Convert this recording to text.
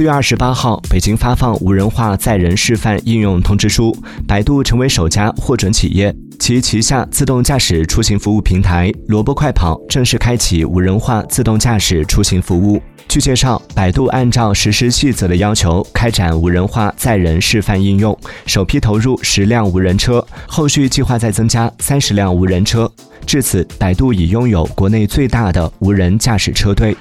四月二十八号北京发放无人化载人示范应用通知书百度成为首家获准企业。其旗下自动驾驶出行服务平台萝卜快跑正式开启无人化自动驾驶出行服务。据介绍百度按照实施细则的要求开展无人化载人示范应用首批投入十辆无人车后续计划再增加三十辆无人车。至此百度已拥有国内最大的无人驾驶车队。